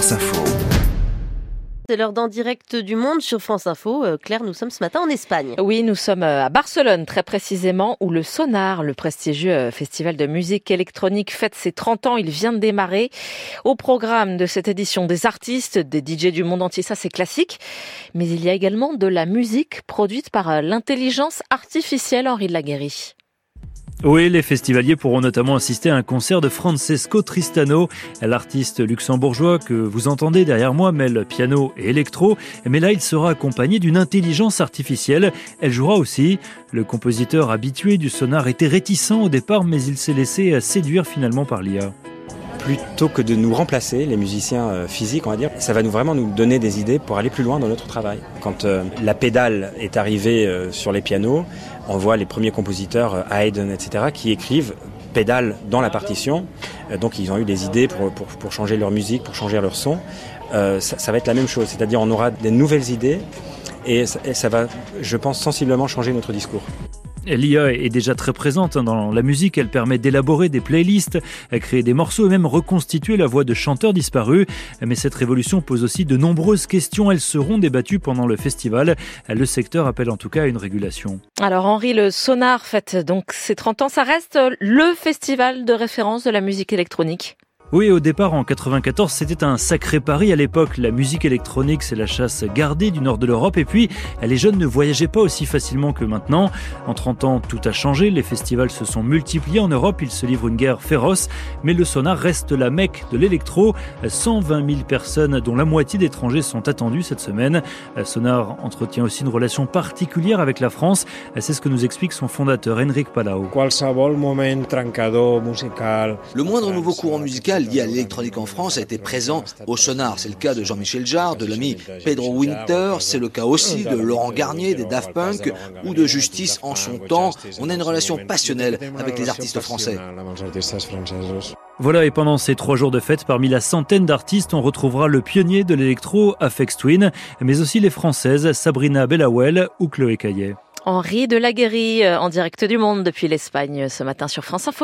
France Info. C'est l'heure d'en direct du monde sur France Info. Euh, Claire, nous sommes ce matin en Espagne. Oui, nous sommes euh, à Barcelone, très précisément, où le Sonar, le prestigieux euh, festival de musique électronique, fête ses 30 ans. Il vient de démarrer. Au programme de cette édition, des artistes, des DJ du monde entier, ça c'est classique. Mais il y a également de la musique produite par l'intelligence artificielle, Henri de la Guéry. Oui, les festivaliers pourront notamment assister à un concert de Francesco Tristano, l'artiste luxembourgeois que vous entendez derrière moi mêle piano et électro, mais là il sera accompagné d'une intelligence artificielle. Elle jouera aussi. Le compositeur habitué du sonar était réticent au départ, mais il s'est laissé séduire finalement par l'IA plutôt que de nous remplacer, les musiciens euh, physiques, on va dire, ça va nous vraiment nous donner des idées pour aller plus loin dans notre travail. Quand euh, la pédale est arrivée euh, sur les pianos, on voit les premiers compositeurs, Haydn, etc., qui écrivent pédale dans la partition. donc ils ont eu des idées pour, pour, pour changer leur musique, pour changer leur son. Ça, ça, va être la même chose, c'est-à-dire on aura des nouvelles idées et ça, et ça va, je pense, sensiblement changer notre discours. L'IA est déjà très présente hein, dans la musique, elle permet d'élaborer des playlists, créer des morceaux et même reconstituer la voix de chanteurs disparus. Mais cette révolution pose aussi de nombreuses questions, elles seront débattues pendant le festival. Le secteur appelle en tout cas à une régulation. Alors Henri, le Sonar fête donc ses 30 ans, ça reste le festival de référence de la musique électronique oui, au départ, en 94, c'était un sacré pari à l'époque. La musique électronique, c'est la chasse gardée du nord de l'Europe. Et puis, les jeunes ne voyageaient pas aussi facilement que maintenant. En 30 ans, tout a changé. Les festivals se sont multipliés en Europe. Ils se livrent une guerre féroce. Mais le sonar reste la mecque de l'électro. 120 000 personnes, dont la moitié d'étrangers, sont attendues cette semaine. Sonar entretient aussi une relation particulière avec la France. C'est ce que nous explique son fondateur, Enric Palau. Le moindre nouveau courant musical lié à l'électronique en France a été présent au sonar. C'est le cas de Jean-Michel Jarre, de l'ami Pedro Winter, c'est le cas aussi de Laurent Garnier, des Daft Punk ou de Justice en son temps. On a une relation passionnelle avec les artistes français. Voilà, et pendant ces trois jours de fête, parmi la centaine d'artistes, on retrouvera le pionnier de l'électro, Afex Twin, mais aussi les françaises Sabrina Bellawell ou Chloé Caillet. Henri de Laguerie, euh, en direct du monde depuis l'Espagne ce matin sur France Info.